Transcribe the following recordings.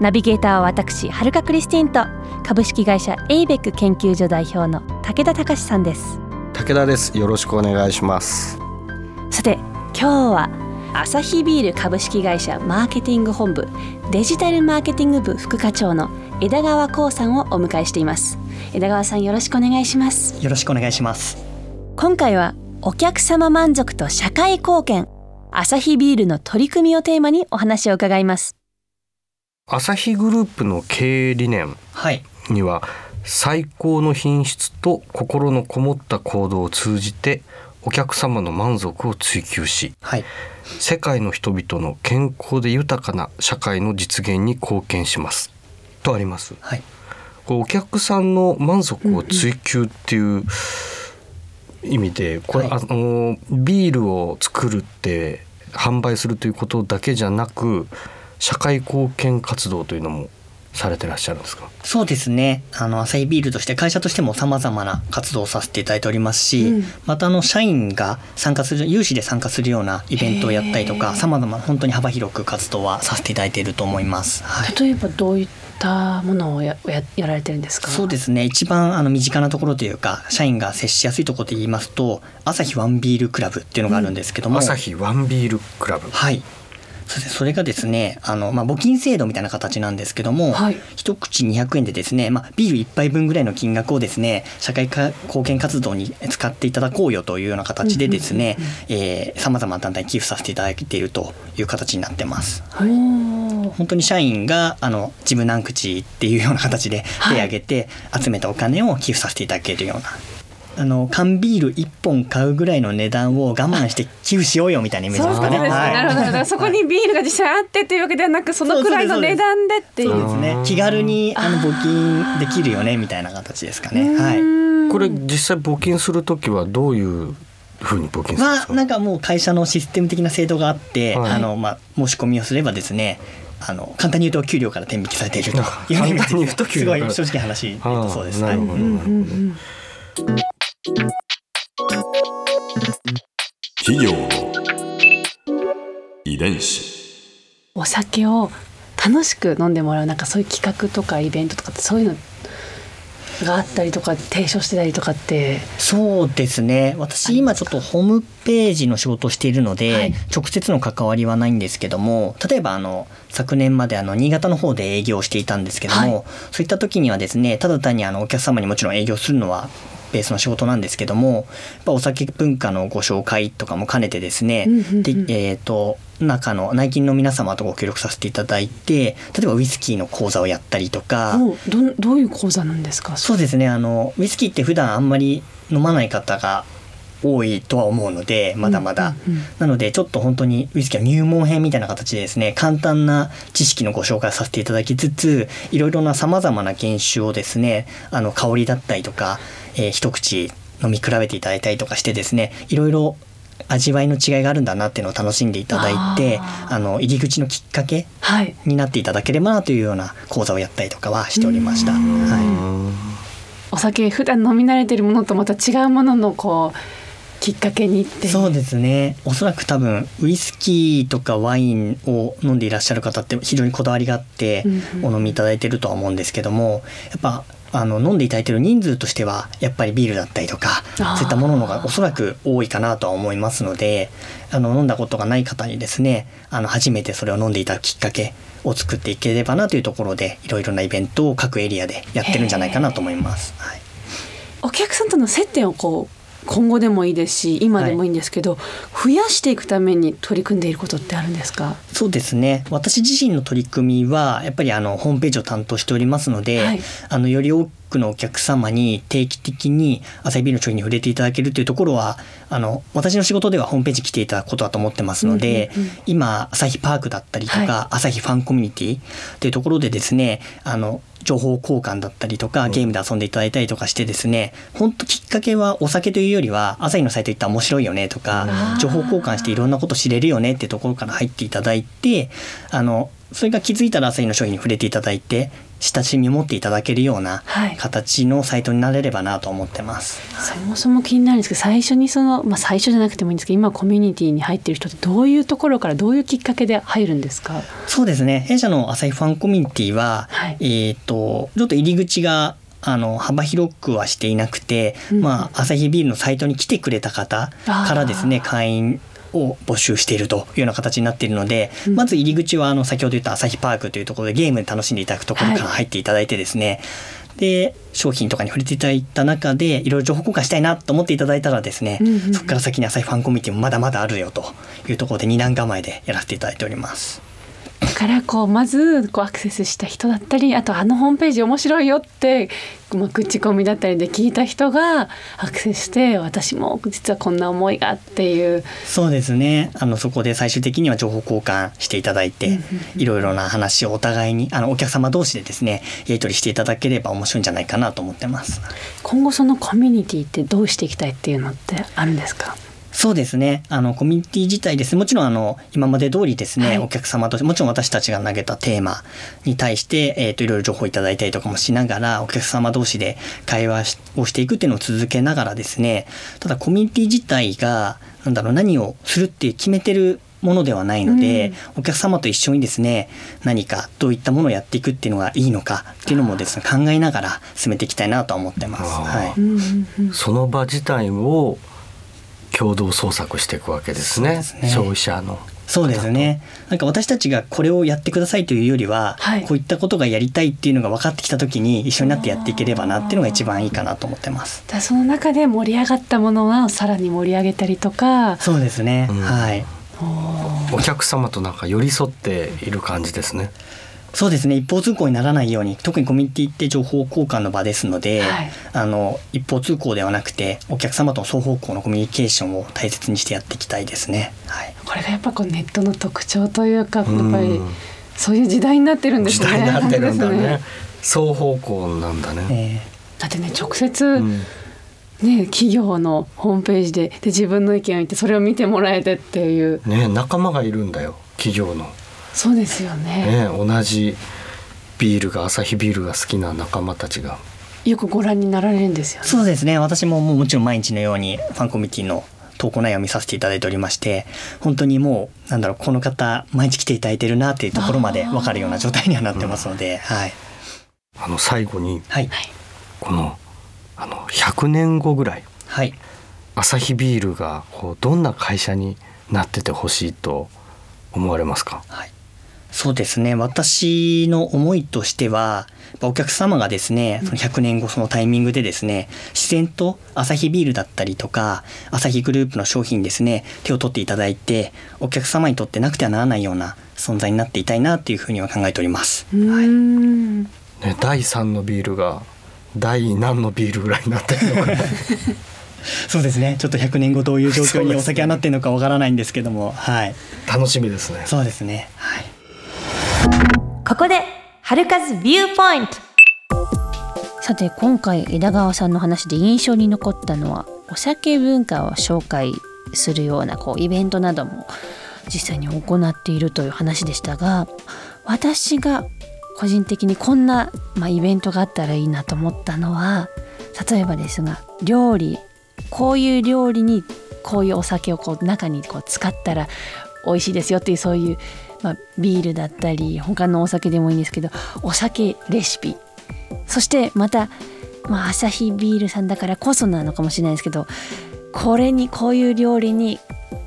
ナビゲーターは私はるかクリスティンと株式会社エイベック研究所代表の武田隆さんです。武田です。よろしくお願いします。さて今日はアサヒビール株式会社マーケティング本部デジタルマーケティング部副課長の枝川光さんをお迎えしています。枝川さんよろしくお願いします。よろしくお願いします。今回はお客様満足と社会貢献アサヒビールの取り組みをテーマにお話を伺いますアサヒグループの経営理念はい。には最高の品質と心のこもった行動を通じてお客様の満足を追求しはい。世界の人々の健康で豊かな社会の実現に貢献します。とあります。はい。こうお客さんの満足を追求っていう意味でこれ、はい。あのビールを作るって販売するということだけじゃなく社会貢献活動というのもされてらっしゃるんですか？そうですね。あのアサヒビールとして会社としてもさまざまな活動をさせていただいておりますし、うん。またあの社員が参加する有志で参加するようなイベントをやったりとかさまざま本当に幅広く活動はさせていただいていると思います。はい例えばどういったものをやややられてるんですか？そうですね。一番あの身近なところというか社員が接しやすいところで言いますとアサヒワンビールクラブっていうのがあるんですけども、朝日ワンビールクラブ。はいそれがですねあの、まあ、募金制度みたいな形なんですけども、はい一口200円でですね、まあ、ビール1杯分ぐらいの金額をですね社会か貢献活動に使っていただこうよというような形でですねさまざまな団体に寄付させていただいているという形になってます。本当に社員があの自分何口っていうような形で手を挙げて集めたお金を寄付させていただけるような。あの缶ビール1本買うぐらいの値段を我慢して寄付しようよみたいなイメージですかね。なるほどなるほど。そこにビールが実際あってというわけではなくそのくらいの値段でっていう。そうですね。気軽にあの募金できるよねみたいな形ですかね。はい。これ実際募金する時はどういうふうに募金するんですか、はなんかもう会社のシステム的な制度があって、はい。あのまあ申し込みをすればですね。あの簡単に言うと給料から転引きされているというようなイメージ簡単に言うと給 すごい正直な話そうです。はい。ああなるほど、なるほど企業の遺伝子。お酒を楽しく飲んでもらうなんかそういう企画とかイベントとかってそういうのがあったりとか提唱してたりとかって。そうですね。私今ちょっとホームページの仕事をしているので、はい。直接の関わりはないんですけども例えばあの昨年まであの新潟の方で営業をしていたんですけども、はい。そういった時にはですねただ単にあのお客様にもちろん営業するのはベースの仕事なんですけどもお酒文化のご紹介とかも兼ねてですね、うんうんうんでえっ、と中の内勤の皆様とご協力させていただいて例えばウイスキーの講座をやったりとか、どどういう講座なんですか？そうですねあのウイスキーって普段あんまり飲まない方が多いとは思うのでまだまだ、なのでちょっと本当にウイスキーは入門編みたいな形でですね簡単な知識のご紹介をさせていただきつついろいろなさまざまな原酒をですねあの香りだったりとか、えー一口飲み比べていただいたりとかしてですねいろいろ味わいの違いがあるんだなっていうのを楽しんでいただいてあの入り口のきっかけはい。になっていただければなというような講座をやったりとかはしておりました。はい。お酒普段飲み慣れてるものとまた違うもののこうきっかけにって。そうですね。おそらく多分ウイスキーとかワインを飲んでいらっしゃる方って非常にこだわりがあってお飲みいただいてるとは思うんですけどもやっぱあの飲んでいただいてる人数としてはやっぱりビールだったりとかそういったもののがおそらく多いかなとは思いますのであの飲んだことがない方にですねあの初めてそれを飲んでいただくきっかけを作っていければなというところでいろいろなイベントを各エリアでやってるんじゃないかなと思います。はい。お客さんとの接点をこう今後でもいいですし今でもいいんですけど、増やしていくために取り組んでいることってあるんですか？そうですね。私自身の取り組みはやっぱりあのホームページを担当しておりますので、はい。あのより大クのお客様に定期的にアサヒビールの商品に触れていただけるというところはあの私の仕事ではホームページ来ていただくことだと思ってますので、うんうんうん。今アサヒパークだったりとか、はアサヒファンコミュニティというところでですねあの情報交換だったりとかゲームで遊んでいただいたりとかしてですね本当きっかけはお酒というよりは朝日のサイト行ったら面白いよねとか情報交換していろんなこと知れるよねってところから入っていただいてあのそれが気づいたら朝日の商品に触れていただいて親しみを持っていただけるようなはい。形のサイトになれればなと思ってます。そもそも気になるんですけど最初にその、まあ、最初じゃなくてもいいんですけど今コミュニティに入ってる人ってどういうところからどういうきっかけで入るんですか？そうですね。弊社の朝日ファンコミュニティは、はい。えっ、とちょっと入り口があの幅広くはしていなくて、うんまあ朝日ビールのサイトに来てくれた方からですね会員を募集しているというような形になっているので、うん。まず入り口はあの先ほど言った朝日パークというところでゲームで楽しんでいただくところからはい。入っていただいてですね、で商品とかに触れていただいた中でいろいろ情報交換したいなと思っていただいたらですね、うんうんうん。そこから先に朝日ファンコミュニティもまだまだあるよというところで二段構えでやらせていただいております。だからこうまずこうアクセスした人だったりあとあのホームページ面白いよって、まあ、口コミだったりで聞いた人がアクセスして私も実はこんな思いがっていう。そうですね。あのそこで最終的には情報交換していただいていろいろな話をお互いにあのお客様同士でですねやり取りしていただければ面白いんじゃないかなと思ってます。今後そのコミュニティってどうしていきたいっていうのってあるんですか？そうですね。あのコミュニティ自体です。ねもちろんあの今まで通りですね、はい。お客様ともちろん私たちが投げたテーマに対して、えー、といろいろ情報いただいたりとかもしながらお客様同士で会話しをしていくっていうのを続けながらですねただコミュニティ自体がなんだろう何をするって決めてるものではないので、お客様と一緒にですね何かどういったものをやっていくっていうのがいいのかっていうのもですね考えながら進めていきたいなとは思ってます。はい。うんうんうん。その場自体を共同創作していくわけですねそうですね消費者のそうですね。なんか私たちがこれをやってくださいというよりは、はいこういったことがやりたいっていうのが分かってきた時に一緒になってやっていければなっていうのが一番いいかなと思ってます。だその中で盛り上がったものがさらに盛り上げたりとかそうですね。うんはい。お客様となんか寄り添っている感じですねそうですね。一方通行にならないように、特にコミュニティって情報交換の場ですので、はい。あの一方通行ではなくて、お客様との双方向のコミュニケーションを大切にしてやっていきたいですね。はい。これがやっぱこうネットの特徴というかやっぱりうん。そういう時代になってるんです時ね。代になってるんだ ね。双方向なんだね、えだってね直接、うん。ね企業のホームページでで自分の意見を言ってそれを見てもらえてっていう。ね仲間がいるんだよ企業のそうですよね。ね同じビールがアサヒビールが好きな仲間たちが。よくご覧になられるんですよね。そうですね。私ももうもちろん毎日のようにファンコミュニティの投稿内容を見させていただいておりまして本当にもうなんだろうこの方毎日来ていただいてるなっていうところまで分かるような状態にはなってますので、はい、あの最後にはい、このあの100年後ぐらいはい、アサヒビールがこうどんな会社になっててほしいと思われますか？はい、そうですね。私の思いとしてはお客様がですねその100年後そのタイミングでですね自然とアサヒビールだったりとかアサヒグループの商品にですね手を取っていただいてお客様にとってなくてはならないような存在になっていたいなっていうふうには考えております。うーんね、第3のビールが第何のビールぐらいになってるのか そうですね。ちょっと100年後どういう状況にお酒はなってるのかわからないんですけどもはい。楽しみですね。そうですね。はいここで春風ビューポイントさて今回枝川さんの話で印象に残ったのはお酒文化を紹介するようなこうイベントなども実際に行っているという話でしたが私が個人的にこんな、まあ、イベントがあったらいいなと思ったのは例えばですが料理こういう料理にこういうお酒をこう中にこう使ったら美味しいですよっていうそういう、まあ、ビールだったり他のお酒でもいいんですけどお酒レシピ。そしてまた、まあ、アサヒビールさんだからこそなのかもしれないですけどこれにこういう料理に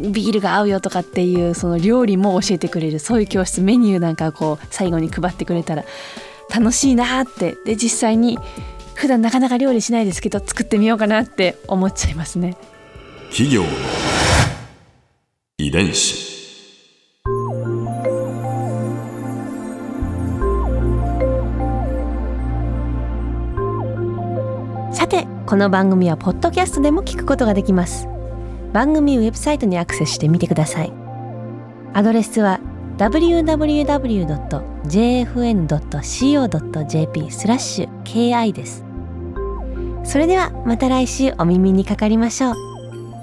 ビールが合うよとかっていうその料理も教えてくれるそういう教室メニューなんかこう最後に配ってくれたら楽しいなって。で実際に普段なかなか料理しないですけど作ってみようかなって思っちゃいますね。企業遺伝子。この番組はポッドキャストでも聞くことができます。番組ウェブサイトにアクセスしてみてください。アドレスは www.jfn.co.jp スラッシュ ki です。それではまた来週お耳にかかりましょう。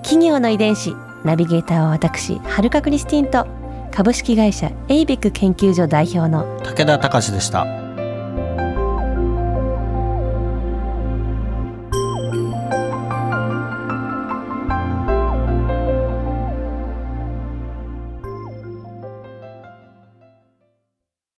企業の遺伝子ナビゲーターは私はるかクリスティンと株式会社エイベック研究所代表の武田隆でした。